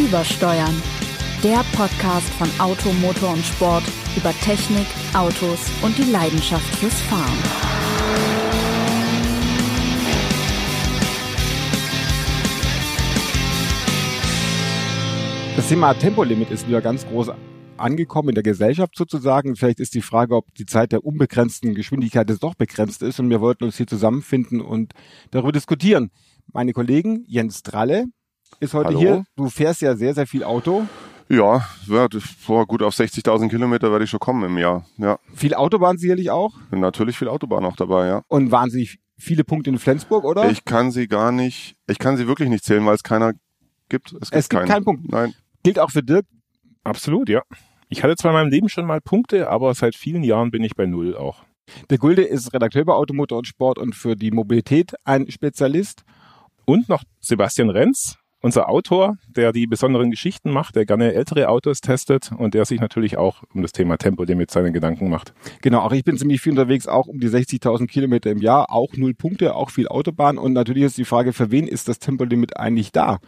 Übersteuern. Der Podcast von Auto, Motor und Sport über Technik, Autos und die Leidenschaft fürs Fahren. Das Thema Tempolimit ist wieder ganz groß angekommen in der Gesellschaft sozusagen. Vielleicht ist die Frage, ob die Zeit der unbegrenzten Geschwindigkeit jetzt doch begrenzt ist. Und wir wollten uns hier zusammenfinden und darüber diskutieren. Meine Kollegen Jens Dralle ist heute Hallo. hier. Du fährst ja sehr, sehr viel Auto. Ja, wird vor gut auf 60.000 Kilometer werde ich schon kommen im Jahr. Ja, Viel Autobahn sicherlich auch. natürlich viel Autobahn auch dabei, ja. Und wahnsinnig viele Punkte in Flensburg, oder? Ich kann sie gar nicht, ich kann sie wirklich nicht zählen, weil es keiner gibt. Es gibt, Es gibt keinen. keinen Punkt. Nein. Gilt auch für Dirk. Absolut, ja. Ich hatte zwar in meinem Leben schon mal Punkte, aber seit vielen Jahren bin ich bei Null auch. Der Gulde ist Redakteur bei Automotor und Sport und für die Mobilität ein Spezialist. Und noch Sebastian Renz, unser Autor, der die besonderen Geschichten macht, der gerne ältere Autos testet und der sich natürlich auch um das Thema Tempolimit seine Gedanken macht. Genau, auch ich bin ziemlich viel unterwegs, auch um die 60.000 Kilometer im Jahr, auch null Punkte, auch viel Autobahn. Und natürlich ist die Frage, für wen ist das Tempolimit eigentlich da?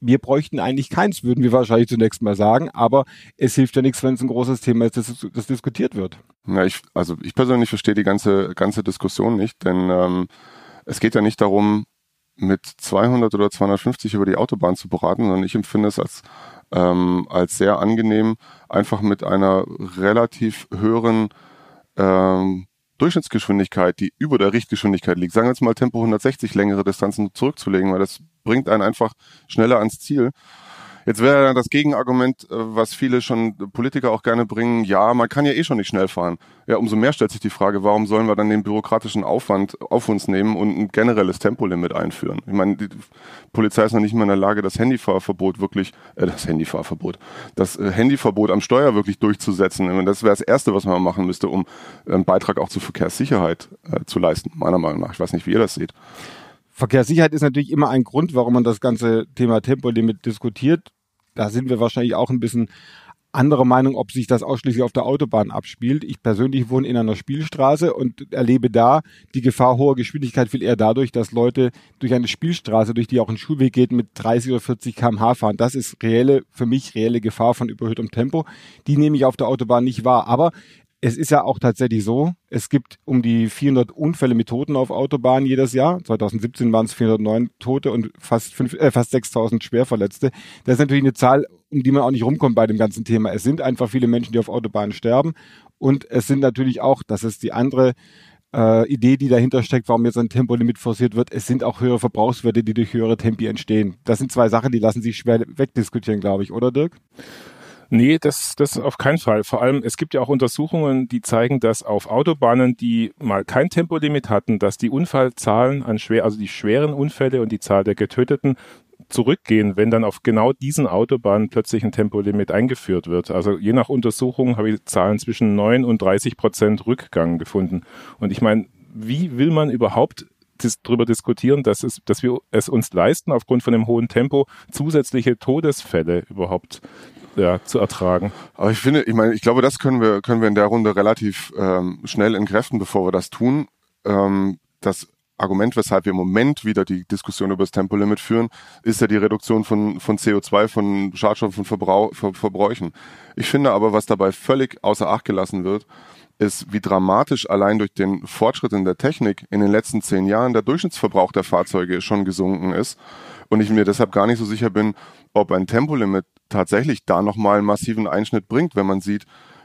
Wir bräuchten eigentlich keins, würden wir wahrscheinlich zunächst mal sagen, aber es hilft ja nichts, wenn es ein großes Thema ist, das, das diskutiert wird. Ja, ich, also ich persönlich verstehe die ganze, ganze Diskussion nicht, denn ähm, es geht ja nicht darum, mit 200 oder 250 über die Autobahn zu beraten, sondern ich empfinde es als, ähm, als sehr angenehm, einfach mit einer relativ höheren ähm, Durchschnittsgeschwindigkeit, die über der Richtgeschwindigkeit liegt, sagen wir jetzt mal Tempo 160 längere Distanzen zurückzulegen, weil das bringt einen einfach schneller ans Ziel. Jetzt wäre das Gegenargument, äh, was viele schon Politiker auch gerne bringen, ja, man kann ja eh schon nicht schnell fahren. Ja, umso mehr stellt sich die Frage, warum sollen wir dann den bürokratischen Aufwand auf uns nehmen und ein generelles Tempolimit einführen? Ich meine, die Polizei ist noch nicht mal in der Lage, das Handyfahrverbot wirklich, äh, das Handyfahrverbot, das äh, Handyverbot am Steuer wirklich durchzusetzen. Ich meine, das wäre das Erste, was man machen müsste, um einen Beitrag auch zur Verkehrssicherheit äh, zu leisten, meiner Meinung nach. Ich weiß nicht, wie ihr das seht. Verkehrssicherheit ist natürlich immer ein Grund, warum man das ganze Thema Tempolimit diskutiert. Da sind wir wahrscheinlich auch ein bisschen anderer Meinung, ob sich das ausschließlich auf der Autobahn abspielt. Ich persönlich wohne in einer Spielstraße und erlebe da die Gefahr hoher Geschwindigkeit viel eher dadurch, dass Leute durch eine Spielstraße, durch die auch ein Schulweg geht, mit 30 oder 40 km/h fahren. Das ist reelle, für mich reelle Gefahr von überhöhtem Tempo. Die nehme ich auf der Autobahn nicht wahr. Aber es ist ja auch tatsächlich so, es gibt um die 400 Unfälle mit Toten auf Autobahnen jedes Jahr. 2017 waren es 409 Tote und fast, fünf, äh, fast 6000 Schwerverletzte. Das ist natürlich eine Zahl, um die man auch nicht rumkommt bei dem ganzen Thema. Es sind einfach viele Menschen, die auf Autobahnen sterben. Und es sind natürlich auch, das ist die andere äh, Idee, die dahinter steckt, warum jetzt ein Tempolimit forciert wird. Es sind auch höhere Verbrauchswerte, die durch höhere Tempi entstehen. Das sind zwei Sachen, die lassen sich schwer wegdiskutieren, glaube ich, oder Dirk? Nee, das, das auf keinen Fall. Vor allem, es gibt ja auch Untersuchungen, die zeigen, dass auf Autobahnen, die mal kein Tempolimit hatten, dass die Unfallzahlen an schwer, also die schweren Unfälle und die Zahl der Getöteten zurückgehen, wenn dann auf genau diesen Autobahnen plötzlich ein Tempolimit eingeführt wird. Also je nach Untersuchung habe ich Zahlen zwischen 9 und 30 Prozent Rückgang gefunden. Und ich meine, wie will man überhaupt darüber diskutieren, dass, es, dass wir es uns leisten, aufgrund von dem hohen Tempo zusätzliche Todesfälle überhaupt ja, zu ertragen. Aber ich finde, ich meine, ich glaube, das können wir, können wir in der Runde relativ ähm, schnell entkräften, bevor wir das tun. Ähm, das Argument, weshalb wir im Moment wieder die Diskussion über das Tempolimit führen, ist ja die Reduktion von, von CO2, von Schadstoffen, von Verbrauch, Ver, Verbräuchen. Ich finde aber, was dabei völlig außer Acht gelassen wird, ist, wie dramatisch allein durch den Fortschritt in der Technik in den letzten zehn Jahren der Durchschnittsverbrauch der Fahrzeuge schon gesunken ist. Und ich mir deshalb gar nicht so sicher bin, ob ein Tempolimit tatsächlich da nochmal einen massiven Einschnitt bringt, wenn man sieht,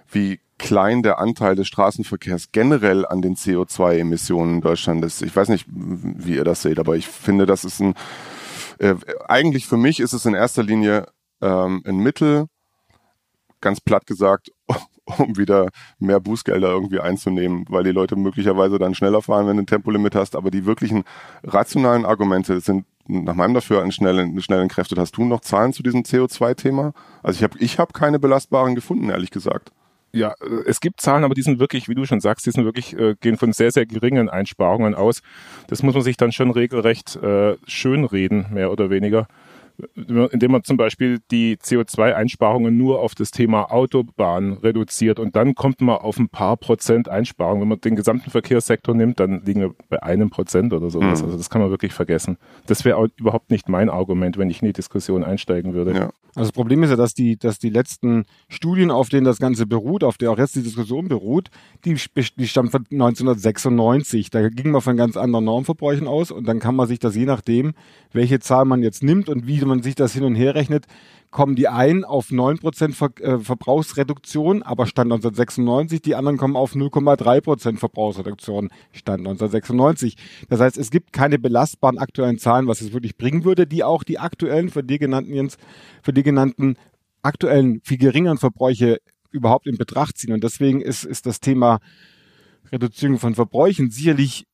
wie klein der Anteil des Straßenverkehrs generell an den CO2-Emissionen in Deutschland ist. Ich weiß nicht, wie ihr das seht, aber ich finde, das ist ein, äh, eigentlich für mich ist es in erster Linie ähm, ein Mittel, ganz platt gesagt, um wieder mehr Bußgelder irgendwie einzunehmen, weil die Leute möglicherweise dann schneller fahren, wenn du ein Tempolimit hast. Aber die wirklichen rationalen Argumente sind nach meinem Dafürhalten schnell, schnell entkräftet. Hast du noch Zahlen zu diesem CO2-Thema? Also ich habe ich hab keine belastbaren gefunden, ehrlich gesagt. Ja, äh, es gibt Zahlen, aber die sind wirklich, wie du schon sagst, die sind wirklich, äh, gehen von sehr, sehr geringen Einsparungen aus. Das muss man sich dann schon regelrecht äh, schönreden, mehr oder weniger. Indem man zum Beispiel die CO2-Einsparungen nur auf das Thema Autobahn reduziert und dann kommt man auf ein paar Prozent Einsparungen. Wenn man den gesamten Verkehrssektor nimmt, dann liegen wir bei einem Prozent oder sowas. Mhm. Also das kann man wirklich vergessen. Das wäre überhaupt nicht mein Argument, wenn ich in die Diskussion einsteigen würde. Ja. Also das Problem ist ja, dass die, dass die letzten Studien, auf denen das Ganze beruht, auf der auch jetzt die Diskussion beruht, die, die stammen von 1996. Da ging man von ganz anderen Normverbräuchen aus und dann kann man sich das je nachdem, welche Zahl man jetzt nimmt und wie man sich das hin und her rechnet, kommen die einen auf 9% Ver äh, Verbrauchsreduktion, aber Stand 1996, die anderen kommen auf 0,3% Verbrauchsreduktion, Stand 1996. Das heißt, es gibt keine belastbaren aktuellen Zahlen, was es wirklich bringen würde, die auch die aktuellen, für die genannten, Jens, für die genannten aktuellen, viel geringeren Verbräuche überhaupt in Betracht ziehen. Und deswegen ist, ist das Thema Reduzierung von Verbräuchen sicherlich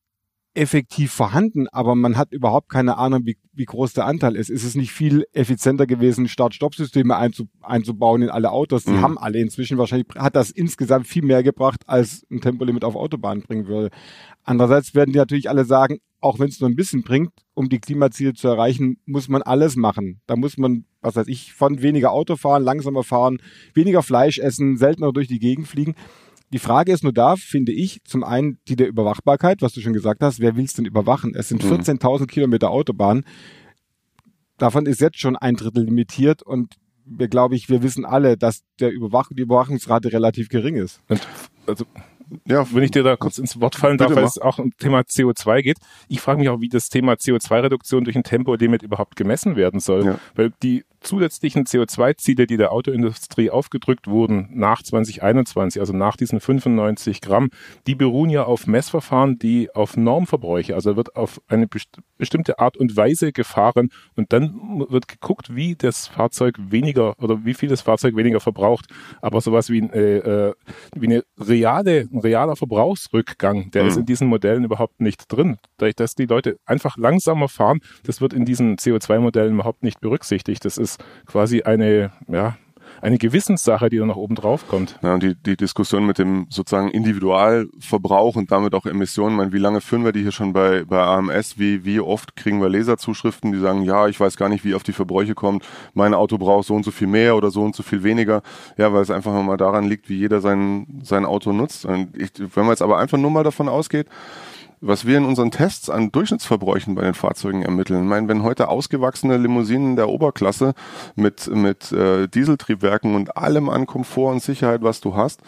effektiv vorhanden, aber man hat überhaupt keine Ahnung, wie, wie groß der Anteil ist. Ist es nicht viel effizienter gewesen, Start-Stopp-Systeme einzu, einzubauen in alle Autos? Die mhm. haben alle inzwischen wahrscheinlich, hat das insgesamt viel mehr gebracht, als ein Tempolimit auf Autobahnen bringen würde. Andererseits werden die natürlich alle sagen, auch wenn es nur ein bisschen bringt, um die Klimaziele zu erreichen, muss man alles machen. Da muss man, was weiß ich, von weniger Auto fahren, langsamer fahren, weniger Fleisch essen, seltener durch die Gegend fliegen. Die Frage ist nur da, finde ich, zum einen die der Überwachbarkeit, was du schon gesagt hast. Wer will es denn überwachen? Es sind 14.000 mhm. Kilometer Autobahn. Davon ist jetzt schon ein Drittel limitiert und wir glaube ich, wir wissen alle, dass der Überwachung, die Überwachungsrate relativ gering ist. Und also ja, wenn ich dir da kurz ins Wort fallen darf, weil es auch um Thema CO2 geht. Ich frage mich auch, wie das Thema CO2-Reduktion durch ein Tempolimit überhaupt gemessen werden soll. Ja. Weil die zusätzlichen CO2-Ziele, die der Autoindustrie aufgedrückt wurden nach 2021, also nach diesen 95 Gramm, die beruhen ja auf Messverfahren, die auf Normverbräuche, also wird auf eine best bestimmte Art und Weise gefahren und dann wird geguckt, wie das Fahrzeug weniger oder wie viel das Fahrzeug weniger verbraucht. Aber sowas wie, äh, äh, wie eine reale, ein realer Verbrauchsrückgang, der mhm. ist in diesen Modellen überhaupt nicht drin. Dadurch, dass die Leute einfach langsamer fahren, das wird in diesen CO2-Modellen überhaupt nicht berücksichtigt. Das ist quasi eine, ja, eine Gewissenssache, die dann noch oben drauf kommt. Ja, und die, die Diskussion mit dem sozusagen Individualverbrauch und damit auch Emissionen, meine, wie lange führen wir die hier schon bei, bei AMS? Wie, wie oft kriegen wir Leserzuschriften, die sagen, ja, ich weiß gar nicht, wie auf die Verbräuche kommt, mein Auto braucht so und so viel mehr oder so und so viel weniger. Ja, weil es einfach mal daran liegt, wie jeder sein, sein Auto nutzt. Ich, wenn man jetzt aber einfach nur mal davon ausgeht, was wir in unseren Tests an Durchschnittsverbräuchen bei den Fahrzeugen ermitteln. Ich meine, wenn heute ausgewachsene Limousinen der Oberklasse mit, mit äh, Dieseltriebwerken und allem an Komfort und Sicherheit, was du hast,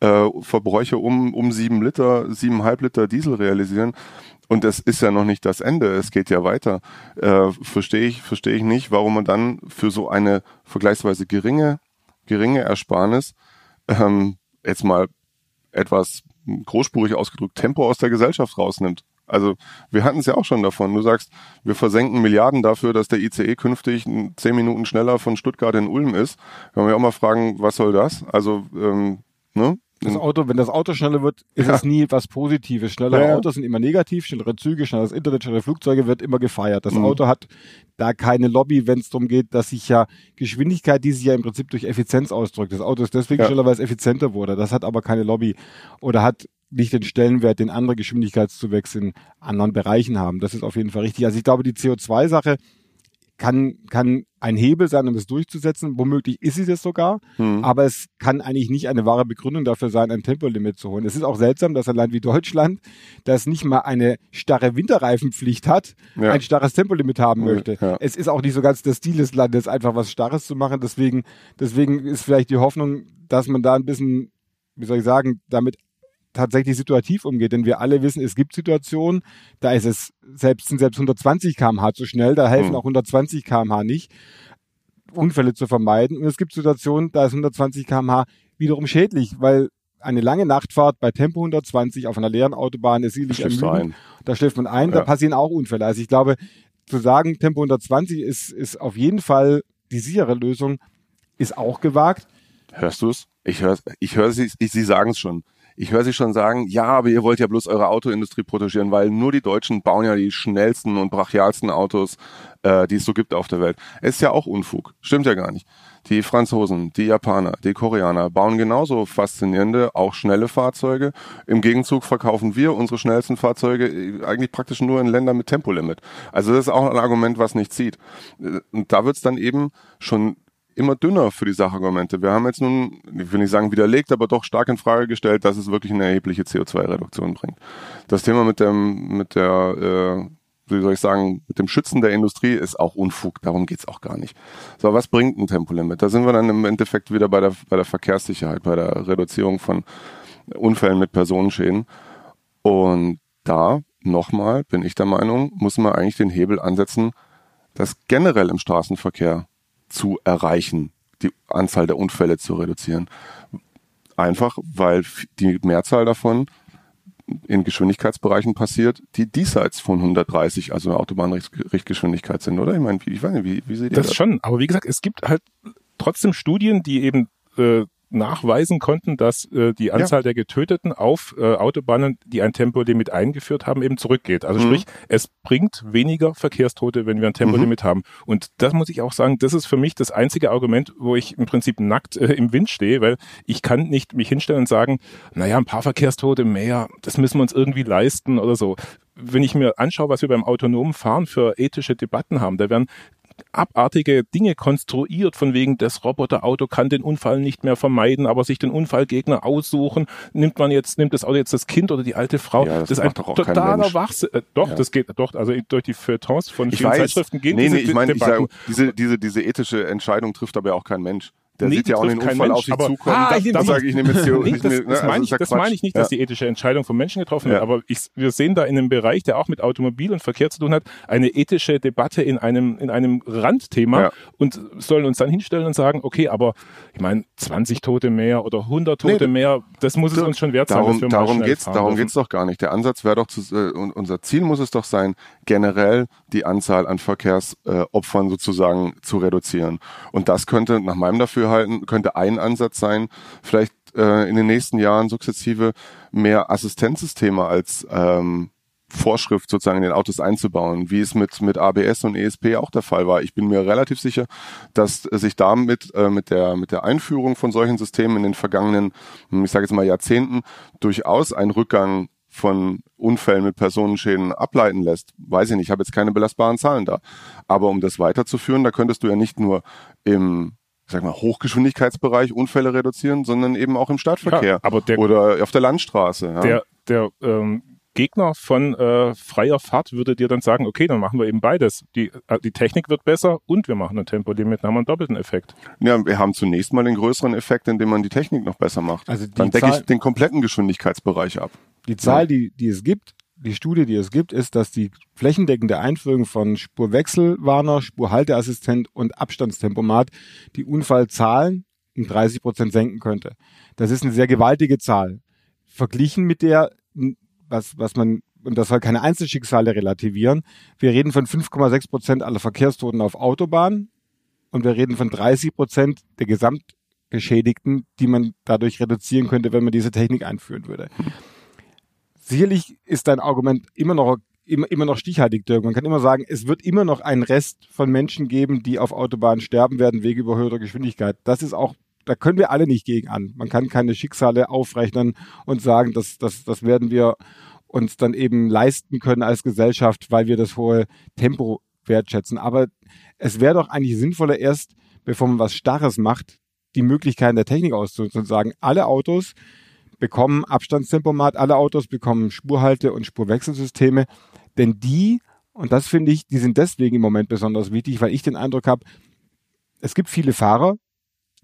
äh, Verbräuche um, um sieben Liter, siebeneinhalb Liter Diesel realisieren, und es ist ja noch nicht das Ende, es geht ja weiter. Äh, verstehe ich, verstehe ich nicht, warum man dann für so eine vergleichsweise geringe, geringe Ersparnis ähm, jetzt mal etwas großspurig ausgedrückt Tempo aus der Gesellschaft rausnimmt. Also wir hatten es ja auch schon davon. Du sagst, wir versenken Milliarden dafür, dass der ICE künftig zehn Minuten schneller von Stuttgart in Ulm ist. Kann ja auch mal fragen, was soll das? Also ähm, ne? Das Auto, wenn das Auto schneller wird, ist ja. es nie was Positives. Schnellere ja. Autos sind immer negativ, schnellere Züge, schnelleres Internet, schnellere Flugzeuge wird immer gefeiert. Das mhm. Auto hat da keine Lobby, wenn es darum geht, dass sich ja Geschwindigkeit, die sich ja im Prinzip durch Effizienz ausdrückt. Das Auto ist deswegen ja. schneller, weil es effizienter wurde. Das hat aber keine Lobby oder hat nicht den Stellenwert, den andere Geschwindigkeitszuwächse in anderen Bereichen haben. Das ist auf jeden Fall richtig. Also ich glaube, die CO2-Sache kann, kann ein Hebel sein, um es durchzusetzen. Womöglich ist sie das sogar, mhm. aber es kann eigentlich nicht eine wahre Begründung dafür sein, ein Tempolimit zu holen. Es ist auch seltsam, dass ein Land wie Deutschland, das nicht mal eine starre Winterreifenpflicht hat, ja. ein starres Tempolimit haben möchte. Ja. Es ist auch nicht so ganz der Stil des Landes, einfach was Starres zu machen. Deswegen, deswegen ist vielleicht die Hoffnung, dass man da ein bisschen, wie soll ich sagen, damit tatsächlich situativ umgeht. Denn wir alle wissen, es gibt Situationen, da ist es selbst, sind selbst 120 kmh zu schnell, da helfen mhm. auch 120 kmh nicht, Unfälle zu vermeiden. Und es gibt Situationen, da ist 120 kmh wiederum schädlich, weil eine lange Nachtfahrt bei Tempo 120 auf einer leeren Autobahn ist sicherlich ermüdend. Da schläft man ein, ja. da passieren auch Unfälle. Also ich glaube, zu sagen, Tempo 120 ist, ist auf jeden Fall die sichere Lösung, ist auch gewagt. Hörst du es? Ich höre ich hör sie, ich, sie sagen es schon ich höre sie schon sagen, ja, aber ihr wollt ja bloß eure Autoindustrie protegieren, weil nur die Deutschen bauen ja die schnellsten und brachialsten Autos, äh, die es so gibt auf der Welt. Ist ja auch Unfug. Stimmt ja gar nicht. Die Franzosen, die Japaner, die Koreaner bauen genauso faszinierende, auch schnelle Fahrzeuge. Im Gegenzug verkaufen wir unsere schnellsten Fahrzeuge äh, eigentlich praktisch nur in Ländern mit Tempolimit. Also das ist auch ein Argument, was nicht zieht. Äh, und da wird's dann eben schon immer dünner für die Sachargumente. Wir haben jetzt nun, ich will nicht sagen widerlegt, aber doch stark in Frage gestellt, dass es wirklich eine erhebliche CO2-Reduktion bringt. Das Thema mit dem, mit der, äh, wie soll ich sagen, mit dem Schützen der Industrie ist auch Unfug. Darum geht's auch gar nicht. So, was bringt ein Tempolimit? Da sind wir dann im Endeffekt wieder bei der, bei der Verkehrssicherheit, bei der Reduzierung von Unfällen mit Personenschäden. Und da, nochmal, bin ich der Meinung, muss man eigentlich den Hebel ansetzen, dass generell im Straßenverkehr zu erreichen, die Anzahl der Unfälle zu reduzieren. Einfach, weil die Mehrzahl davon in Geschwindigkeitsbereichen passiert, die diesseits von 130, also Autobahnrichtgeschwindigkeit sind, oder? Ich meine, ich weiß nicht, wie, wie seht ihr das? Das schon, aber wie gesagt, es gibt halt trotzdem Studien, die eben äh, nachweisen konnten, dass äh, die Anzahl ja. der Getöteten auf äh, Autobahnen, die ein Tempolimit eingeführt haben, eben zurückgeht. Also mhm. sprich, es bringt weniger Verkehrstote, wenn wir ein Tempolimit mhm. haben. Und das muss ich auch sagen, das ist für mich das einzige Argument, wo ich im Prinzip nackt äh, im Wind stehe, weil ich kann nicht mich hinstellen und sagen, naja, ein paar Verkehrstote mehr, das müssen wir uns irgendwie leisten oder so wenn ich mir anschaue, was wir beim autonomen Fahren für ethische Debatten haben, da werden abartige Dinge konstruiert, von wegen das Roboterauto kann den Unfall nicht mehr vermeiden, aber sich den Unfallgegner aussuchen. Nimmt man jetzt, nimmt das Auto jetzt das Kind oder die alte Frau? Ja, das, das ist ein totaler Wachsinn. Äh, doch, ja. das geht doch, also durch die Feuilletons von ich vielen weiß. Zeitschriften gehen nee, diese nee, ich meine, diese, diese, diese ethische Entscheidung trifft aber auch kein Mensch. Der nee, sieht ja auch den Unfall Mensch, auf sich zukommen. Ah, das, das sage ich jetzt hier, nee, das, ne, das, meine ich, das meine ich nicht, dass ja. die ethische Entscheidung vom Menschen getroffen wird, aber ich, wir sehen da in einem Bereich, der auch mit Automobil und Verkehr zu tun hat, eine ethische Debatte in einem, in einem Randthema ja. und sollen uns dann hinstellen und sagen, okay, aber ich meine, 20 Tote mehr oder 100 Tote nee, mehr, das muss es uns schon wert darum, sein. Dass wir darum geht's, darum geht's doch gar nicht. Der Ansatz wäre doch, zu, äh, unser Ziel muss es doch sein, generell die Anzahl an Verkehrsopfern äh, sozusagen zu reduzieren. Und das könnte nach meinem Dafürhalten, könnte ein Ansatz sein, vielleicht äh, in den nächsten Jahren sukzessive mehr Assistenzsysteme als ähm, Vorschrift sozusagen in den Autos einzubauen, wie es mit, mit ABS und ESP auch der Fall war. Ich bin mir relativ sicher, dass sich damit äh, mit, der, mit der Einführung von solchen Systemen in den vergangenen, ich sage jetzt mal Jahrzehnten, durchaus ein Rückgang von Unfällen mit Personenschäden ableiten lässt. Weiß ich nicht, ich habe jetzt keine belastbaren Zahlen da. Aber um das weiterzuführen, da könntest du ja nicht nur im sag mal, Hochgeschwindigkeitsbereich Unfälle reduzieren, sondern eben auch im Stadtverkehr ja, aber der, oder auf der Landstraße. Ja. Der, der ähm, Gegner von äh, freier Fahrt würde dir dann sagen, okay, dann machen wir eben beides. Die, äh, die Technik wird besser und wir machen ein Tempolimit, dann haben wir einen doppelten Effekt. Ja, wir haben zunächst mal den größeren Effekt, indem man die Technik noch besser macht. Also dann decke ich den kompletten Geschwindigkeitsbereich ab. Die Zahl, ja. die, die es gibt, die Studie, die es gibt, ist, dass die flächendeckende Einführung von Spurwechselwarner, Spurhalteassistent und Abstandstempomat die Unfallzahlen um 30 Prozent senken könnte. Das ist eine sehr gewaltige Zahl. Verglichen mit der, was, was man, und das soll keine Einzelschicksale relativieren, wir reden von 5,6 Prozent aller Verkehrstoten auf Autobahnen und wir reden von 30 Prozent der Gesamtgeschädigten, die man dadurch reduzieren könnte, wenn man diese Technik einführen würde sicherlich ist dein Argument immer noch immer, immer noch stichhaltig, Dirk. Man kann immer sagen, es wird immer noch einen Rest von Menschen geben, die auf Autobahnen sterben werden wegen überhöhter Geschwindigkeit. Das ist auch, da können wir alle nicht gegen an. Man kann keine Schicksale aufrechnen und sagen, das, das, das werden wir uns dann eben leisten können als Gesellschaft, weil wir das hohe Tempo wertschätzen. Aber es wäre doch eigentlich sinnvoller, erst bevor man was Starres macht, die Möglichkeiten der Technik auszunutzen und sagen, alle Autos, bekommen Abstandstempomat, alle Autos bekommen Spurhalte und Spurwechselsysteme, denn die, und das finde ich, die sind deswegen im Moment besonders wichtig, weil ich den Eindruck habe, es gibt viele Fahrer,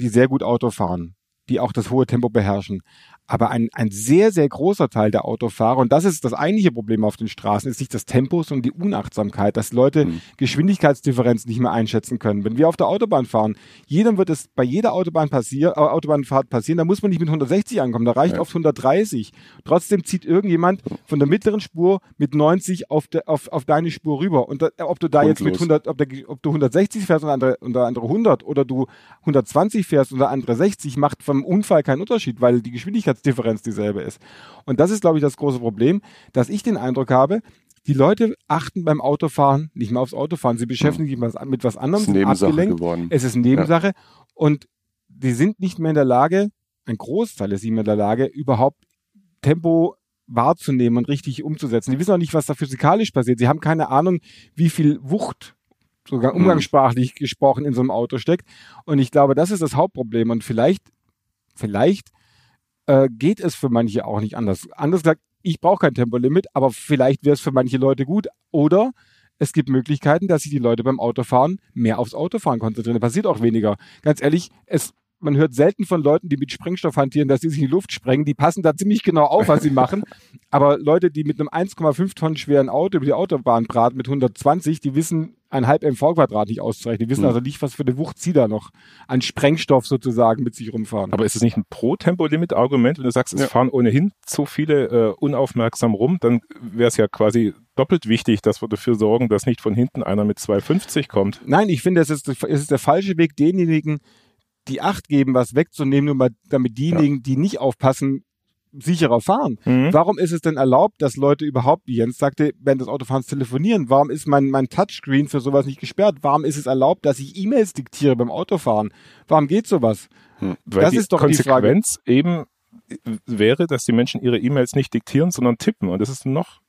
die sehr gut Auto fahren, die auch das hohe Tempo beherrschen. Aber ein, ein sehr, sehr großer Teil der Autofahrer, und das ist das eigentliche Problem auf den Straßen, ist nicht das Tempo, sondern die Unachtsamkeit, dass Leute mhm. Geschwindigkeitsdifferenz nicht mehr einschätzen können. Wenn wir auf der Autobahn fahren, jedem wird es bei jeder Autobahn passier, äh, Autobahnfahrt passieren, da muss man nicht mit 160 ankommen, da reicht ja. oft 130. Trotzdem zieht irgendjemand von der mittleren Spur mit 90 auf, de, auf, auf deine Spur rüber. Und da, ob du da Grundlos. jetzt mit 100, ob, der, ob du 160 fährst und der andere, und der andere 100 oder du 120 fährst und der andere 60, macht beim Unfall keinen Unterschied, weil die Geschwindigkeitsdifferenz dieselbe ist. Und das ist, glaube ich, das große Problem, dass ich den Eindruck habe, die Leute achten beim Autofahren nicht mehr aufs Autofahren. Sie beschäftigen sich mit was anderem. Es ist Nebensache abgelenkt. geworden. Es ist eine Nebensache. Ja. Und die sind nicht mehr in der Lage, ein Großteil ist nicht mehr in der Lage, überhaupt Tempo wahrzunehmen und richtig umzusetzen. Die wissen auch nicht, was da physikalisch passiert. Sie haben keine Ahnung, wie viel Wucht, sogar mhm. umgangssprachlich gesprochen, in so einem Auto steckt. Und ich glaube, das ist das Hauptproblem. Und vielleicht, vielleicht äh, geht es für manche auch nicht anders. Anders gesagt, ich brauche kein Tempolimit, aber vielleicht wäre es für manche Leute gut. Oder es gibt Möglichkeiten, dass sich die Leute beim Autofahren mehr aufs Autofahren konzentrieren. Da passiert auch weniger. Ganz ehrlich, es man hört selten von Leuten, die mit Sprengstoff hantieren, dass sie sich in die Luft sprengen. Die passen da ziemlich genau auf, was sie machen. Aber Leute, die mit einem 1,5 Tonnen schweren Auto über die Autobahn braten mit 120, die wissen ein halb MV Quadrat nicht auszurechnen. Die wissen mhm. also nicht, was für eine Wucht sie da noch an Sprengstoff sozusagen mit sich rumfahren. Aber ist es nicht ein Pro-Tempolimit-Argument, wenn du sagst, es ja. fahren ohnehin zu viele äh, unaufmerksam rum, dann wäre es ja quasi doppelt wichtig, dass wir dafür sorgen, dass nicht von hinten einer mit 250 kommt. Nein, ich finde, es ist, es ist der falsche Weg, denjenigen, die Acht geben, was wegzunehmen, nur damit diejenigen, ja. die nicht aufpassen, sicherer fahren. Mhm. Warum ist es denn erlaubt, dass Leute überhaupt, wie Jens sagte, während des Autofahrens telefonieren? Warum ist mein, mein Touchscreen für sowas nicht gesperrt? Warum ist es erlaubt, dass ich E-Mails diktiere beim Autofahren? Warum geht sowas? Hm. Weil das ist doch Konsequenz die Frage. eben wäre, dass die Menschen ihre E-Mails nicht diktieren, sondern tippen. Und das ist noch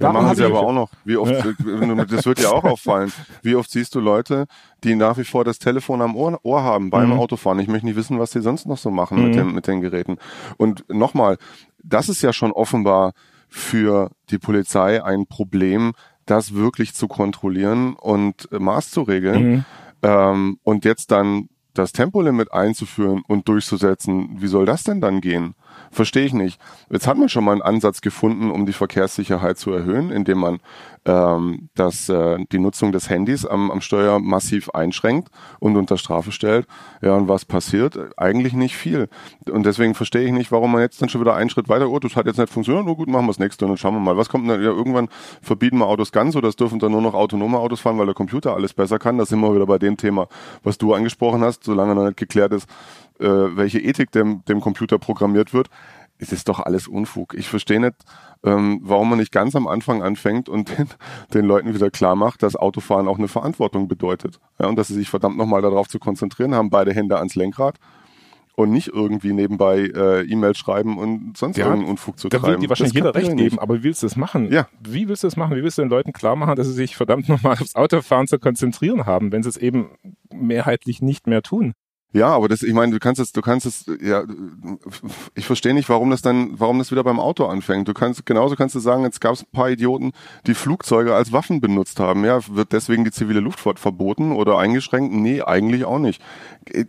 ja, machen sie aber auch noch. Wie oft, das wird dir auch auffallen. Wie oft siehst du Leute, die nach wie vor das Telefon am Ohr, Ohr haben beim mhm. Autofahren? Ich möchte nicht wissen, was sie sonst noch so machen mhm. mit, dem, mit den Geräten. Und nochmal, das ist ja schon offenbar für die Polizei ein Problem, das wirklich zu kontrollieren und Maß zu regeln. Mhm. Ähm, und jetzt dann das Tempolimit einzuführen und durchzusetzen, wie soll das denn dann gehen? Verstehe ich nicht. Jetzt hat man schon mal einen Ansatz gefunden, um die Verkehrssicherheit zu erhöhen, indem man ähm, dass äh, die Nutzung des Handys am, am Steuer massiv einschränkt und unter Strafe stellt. Ja, und was passiert? Eigentlich nicht viel. Und deswegen verstehe ich nicht, warum man jetzt dann schon wieder einen Schritt weiter, oh, das hat jetzt nicht funktioniert, nur gut, machen wir das nächste und dann schauen wir mal. Was kommt denn? Ja, irgendwann verbieten wir Autos ganz oder es dürfen dann nur noch autonome Autos fahren, weil der Computer alles besser kann. Da sind wir wieder bei dem Thema, was du angesprochen hast, solange noch nicht geklärt ist, äh, welche Ethik dem, dem Computer programmiert wird, ist es doch alles Unfug. Ich verstehe nicht, ähm, warum man nicht ganz am Anfang anfängt und den, den Leuten wieder klar macht, dass Autofahren auch eine Verantwortung bedeutet. Ja, und dass sie sich verdammt nochmal darauf zu konzentrieren haben, beide Hände ans Lenkrad und nicht irgendwie nebenbei äh, E-Mails schreiben und sonst ja, irgendeinen Unfug zu da treiben. Da will dir wahrscheinlich jeder recht geben, aber wie willst du das machen? Ja. Wie willst du das machen? Wie willst du den Leuten klar machen, dass sie sich verdammt nochmal aufs Autofahren zu konzentrieren haben, wenn sie es eben mehrheitlich nicht mehr tun? Ja, aber das, ich meine, du kannst es, du kannst es, ja, ich verstehe nicht, warum das dann, warum das wieder beim Auto anfängt. Du kannst, genauso kannst du sagen, jetzt gab es ein paar Idioten, die Flugzeuge als Waffen benutzt haben. Ja, wird deswegen die zivile Luftfahrt verboten oder eingeschränkt? Nee, eigentlich auch nicht. Ich,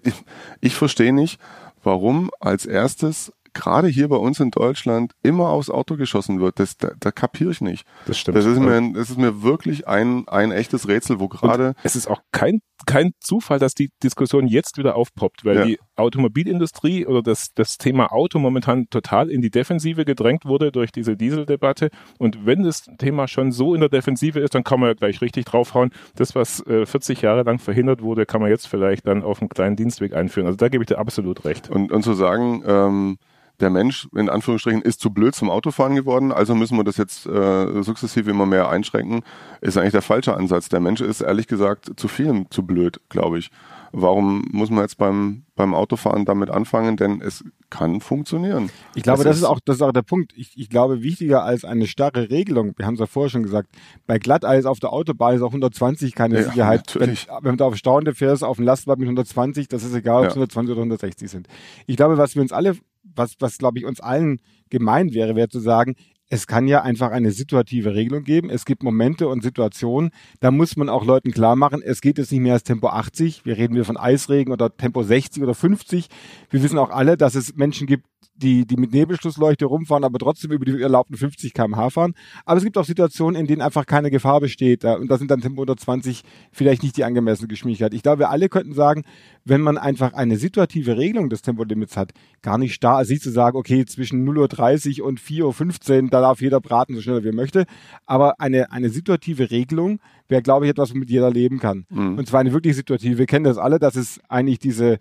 ich verstehe nicht, warum als erstes gerade hier bei uns in Deutschland immer aufs Auto geschossen wird. Das, da, da kapiere ich nicht. Das stimmt. Das ist mir, das ist mir wirklich ein, ein echtes Rätsel, wo gerade. Es ist auch kein, kein Zufall, dass die Diskussion jetzt wieder aufpoppt, weil ja. die Automobilindustrie oder das, das Thema Auto momentan total in die Defensive gedrängt wurde durch diese Dieseldebatte. Und wenn das Thema schon so in der Defensive ist, dann kann man ja gleich richtig draufhauen. Das, was äh, 40 Jahre lang verhindert wurde, kann man jetzt vielleicht dann auf einen kleinen Dienstweg einführen. Also da gebe ich dir absolut recht. Und, und zu sagen, ähm, der Mensch in Anführungsstrichen ist zu blöd zum Autofahren geworden, also müssen wir das jetzt äh, sukzessive immer mehr einschränken, ist eigentlich der falsche Ansatz. Der Mensch ist ehrlich gesagt zu viel zu blöd, glaube ich. Warum muss man jetzt beim, beim Autofahren damit anfangen? Denn es kann funktionieren. Ich glaube, das, das ist, auch, das ist auch der Punkt. Ich, ich glaube, wichtiger als eine starre Regelung, wir haben es ja vorher schon gesagt, bei Glatteis auf der Autobahn ist auch 120 keine ja, Sicherheit. Natürlich. Wenn, wenn du auf Staunde fährst, auf dem Lastwagen mit 120, das ist egal, ob es ja. 120 oder 160 sind. Ich glaube, was wir uns alle was, was glaube ich uns allen gemein wäre, wäre zu sagen, es kann ja einfach eine situative Regelung geben. Es gibt Momente und Situationen, da muss man auch Leuten klar machen, es geht jetzt nicht mehr als Tempo 80. Wir reden wieder von Eisregen oder Tempo 60 oder 50. Wir wissen auch alle, dass es Menschen gibt, die, die mit Nebelschlussleuchte rumfahren, aber trotzdem über die erlaubten 50 km/h fahren. Aber es gibt auch Situationen, in denen einfach keine Gefahr besteht. Und da sind dann Tempo 120 vielleicht nicht die angemessene Geschwindigkeit. Ich glaube, wir alle könnten sagen, wenn man einfach eine situative Regelung des Tempolimits hat, gar nicht starr, nicht zu sagen, okay, zwischen 0.30 Uhr und 4.15 Uhr, da darf jeder braten, so schnell wie er möchte. Aber eine, eine situative Regelung wäre, glaube ich, etwas, womit jeder leben kann. Mhm. Und zwar eine wirklich situative. Wir kennen das alle, dass es eigentlich diese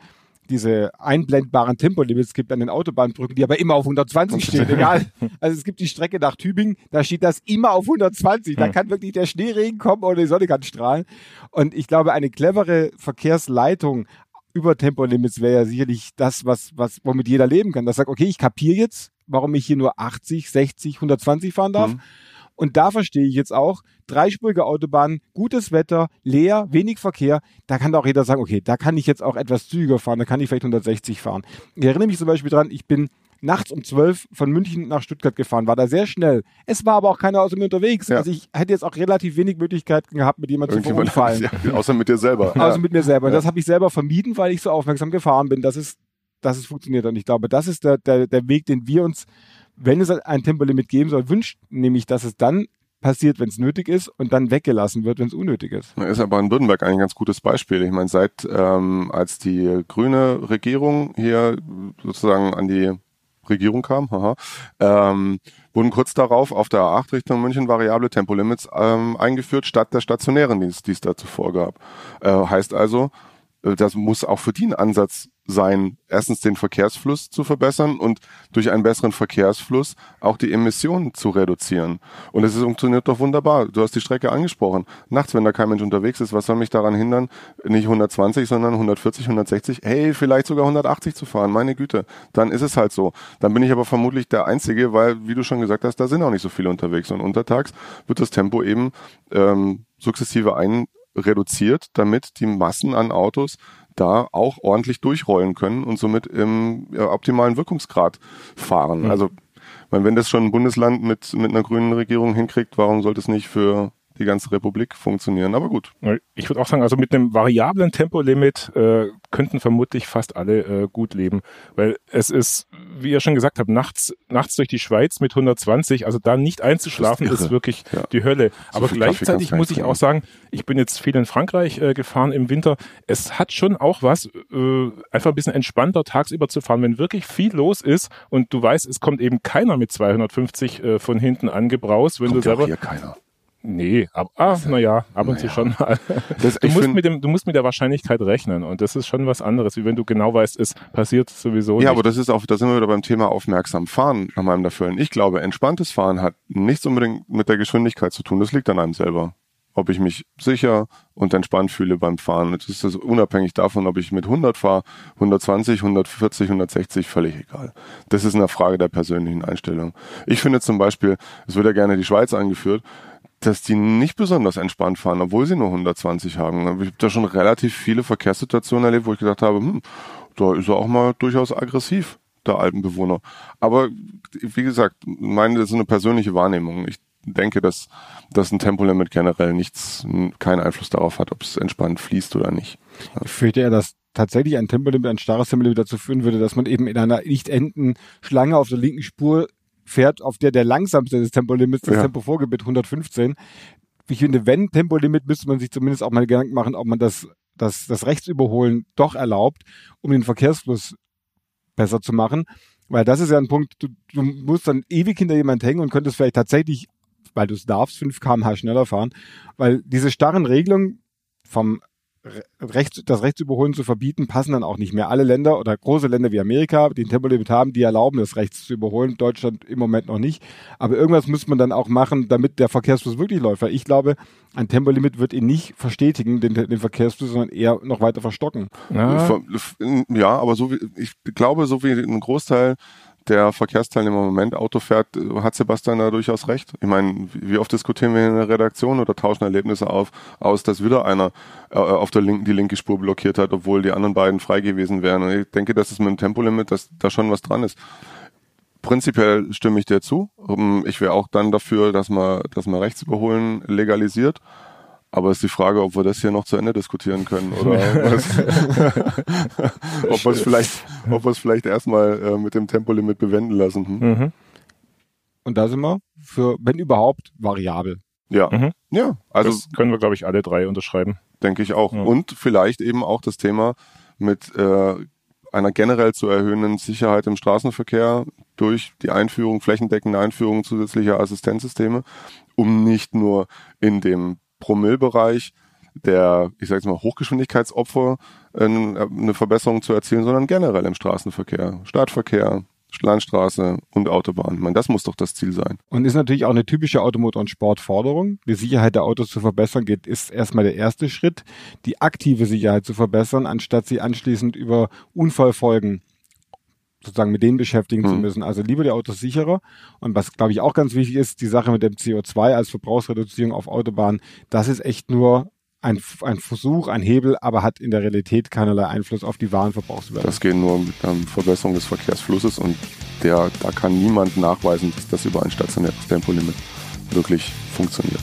diese einblendbaren Tempolimits gibt an den Autobahnbrücken, die aber immer auf 120 stehen, egal. Also es gibt die Strecke nach Tübingen, da steht das immer auf 120. Da hm. kann wirklich der Schneeregen kommen oder die Sonne kann strahlen. Und ich glaube, eine clevere Verkehrsleitung über Tempolimits wäre ja sicherlich das, was, was, womit jeder leben kann. Das sagt, okay, ich kapiere jetzt, warum ich hier nur 80, 60, 120 fahren darf. Mhm. Und da verstehe ich jetzt auch, dreispurige Autobahn, gutes Wetter, leer, wenig Verkehr, da kann auch jeder sagen, okay, da kann ich jetzt auch etwas zügiger fahren, da kann ich vielleicht 160 fahren. Ich erinnere mich zum Beispiel dran, ich bin nachts um zwölf von München nach Stuttgart gefahren, war da sehr schnell. Es war aber auch keiner außer mir unterwegs. Ja. Also ich hätte jetzt auch relativ wenig Möglichkeiten gehabt, mit jemandem zu verunfallen. Ja, außer mit dir selber. Außer ja. mit mir selber. Und das habe ich selber vermieden, weil ich so aufmerksam gefahren bin, dass es, dass es funktioniert. Und ich glaube, das ist der, der, der Weg, den wir uns, wenn es ein Tempolimit geben soll, wünschen, nämlich, dass es dann passiert, wenn es nötig ist und dann weggelassen wird, wenn es unnötig ist. Ist aber in Württemberg ein ganz gutes Beispiel. Ich meine, seit ähm, als die grüne Regierung hier sozusagen an die Regierung kam, haha, ähm, wurden kurz darauf auf der A8 Richtung München variable Tempolimits ähm, eingeführt, statt der stationären, die es, die es da zuvor gab. Äh, heißt also, das muss auch für die ein Ansatz sein, erstens den Verkehrsfluss zu verbessern und durch einen besseren Verkehrsfluss auch die Emissionen zu reduzieren. Und es funktioniert doch wunderbar. Du hast die Strecke angesprochen. Nachts, wenn da kein Mensch unterwegs ist, was soll mich daran hindern, nicht 120, sondern 140, 160, hey, vielleicht sogar 180 zu fahren? Meine Güte. Dann ist es halt so. Dann bin ich aber vermutlich der Einzige, weil, wie du schon gesagt hast, da sind auch nicht so viele unterwegs. Und untertags wird das Tempo eben ähm, sukzessive ein reduziert, damit die Massen an Autos da auch ordentlich durchrollen können und somit im optimalen Wirkungsgrad fahren. Mhm. Also wenn das schon ein Bundesland mit, mit einer grünen Regierung hinkriegt, warum sollte es nicht für die ganze Republik funktionieren. Aber gut. Ich würde auch sagen, also mit einem variablen Tempolimit äh, könnten vermutlich fast alle äh, gut leben, weil es ist, wie ihr schon gesagt habt, nachts, nachts durch die Schweiz mit 120, also da nicht einzuschlafen, ist, ist, wirklich ja. die Hölle. So Aber gleichzeitig muss ich auch sagen, ich bin jetzt viel in Frankreich äh, gefahren im Winter. Es hat schon auch was, äh, einfach ein bisschen entspannter tagsüber zu fahren, wenn wirklich viel los ist und du weißt, es kommt eben keiner mit 250 äh, von hinten angebraust, wenn kommt du selber. Hier keiner. Nee, aber ah, naja, ab und naja. zu schon mal. Das, du, musst mit dem, du musst mit der Wahrscheinlichkeit rechnen und das ist schon was anderes, wie wenn du genau weißt, es passiert sowieso ja, nicht. Ja, aber das ist auch, da sind wir wieder beim Thema aufmerksam fahren nach meinem Dafür. Ich glaube, entspanntes Fahren hat nichts unbedingt mit der Geschwindigkeit zu tun. Das liegt an einem selber. Ob ich mich sicher und entspannt fühle beim Fahren. Das ist unabhängig davon, ob ich mit 100 fahre, 120, 140, 160, völlig egal. Das ist eine Frage der persönlichen Einstellung. Ich finde zum Beispiel, es wird ja gerne die Schweiz eingeführt, dass die nicht besonders entspannt fahren, obwohl sie nur 120 haben. Ich habe da schon relativ viele Verkehrssituationen erlebt, wo ich gedacht habe, hm, da ist er auch mal durchaus aggressiv, der Alpenbewohner. Aber wie gesagt, meine, das ist eine persönliche Wahrnehmung. Ich denke, dass, dass ein Tempolimit generell nichts, keinen Einfluss darauf hat, ob es entspannt fließt oder nicht. Ich fürchte ja, dass tatsächlich ein Tempolimit, ein starres Tempolimit dazu führen würde, dass man eben in einer nicht enden Schlange auf der linken Spur fährt, auf der der langsamste des Tempolimits das ja. Tempo vorgibt, 115. Ich finde, wenn Tempolimit, müsste man sich zumindest auch mal Gedanken machen, ob man das, das, das Rechtsüberholen doch erlaubt, um den Verkehrsfluss besser zu machen. Weil das ist ja ein Punkt, du, du musst dann ewig hinter jemand hängen und könntest vielleicht tatsächlich, weil du es darfst, 5 kmh schneller fahren. Weil diese starren Regelungen vom Rechts, das Rechtsüberholen zu verbieten, passen dann auch nicht mehr. Alle Länder oder große Länder wie Amerika, die ein Tempolimit haben, die erlauben es, rechts zu überholen. Deutschland im Moment noch nicht. Aber irgendwas muss man dann auch machen, damit der Verkehrsfluss wirklich läuft. Weil ich glaube, ein Tempolimit wird ihn nicht verstetigen, den, den Verkehrsfluss, sondern eher noch weiter verstocken. Ja, ja aber so wie, ich glaube, so wie ein Großteil der Verkehrsteilnehmer im Moment Auto fährt, hat Sebastian da durchaus recht. Ich meine, wie oft diskutieren wir in der Redaktion oder tauschen Erlebnisse auf, aus, dass wieder einer äh, auf der linken die linke Spur blockiert hat, obwohl die anderen beiden frei gewesen wären. Und ich denke, dass es mit dem Tempolimit, dass da schon was dran ist. Prinzipiell stimme ich dir zu. Ähm, ich wäre auch dann dafür, dass man, dass man Rechtsüberholen legalisiert. Aber ist die Frage, ob wir das hier noch zu Ende diskutieren können oder ob wir es vielleicht, ob wir es vielleicht erstmal äh, mit dem Tempolimit bewenden lassen. Hm? Mhm. Und da sind wir für, wenn überhaupt, variabel. Ja, mhm. ja. Also das können wir, glaube ich, alle drei unterschreiben. Denke ich auch. Ja. Und vielleicht eben auch das Thema mit äh, einer generell zu erhöhenden Sicherheit im Straßenverkehr durch die Einführung, flächendeckende Einführung zusätzlicher Assistenzsysteme, um nicht nur in dem Promillbereich der, ich sage jetzt mal, Hochgeschwindigkeitsopfer äh, eine Verbesserung zu erzielen, sondern generell im Straßenverkehr, Stadtverkehr, Landstraße und Autobahn. Meine, das muss doch das Ziel sein. Und ist natürlich auch eine typische Automotor- und Sportforderung. Die Sicherheit der Autos zu verbessern geht, ist erstmal der erste Schritt, die aktive Sicherheit zu verbessern, anstatt sie anschließend über Unfallfolgen sozusagen mit denen beschäftigen hm. zu müssen. Also lieber die Autos sicherer. Und was, glaube ich, auch ganz wichtig ist, die Sache mit dem CO2 als Verbrauchsreduzierung auf Autobahnen, das ist echt nur ein, ein Versuch, ein Hebel, aber hat in der Realität keinerlei Einfluss auf die Warenverbrauchswerte. Das geht nur mit einer Verbesserung des Verkehrsflusses und der, da kann niemand nachweisen, dass das über ein stationäres Tempolimit wirklich funktioniert.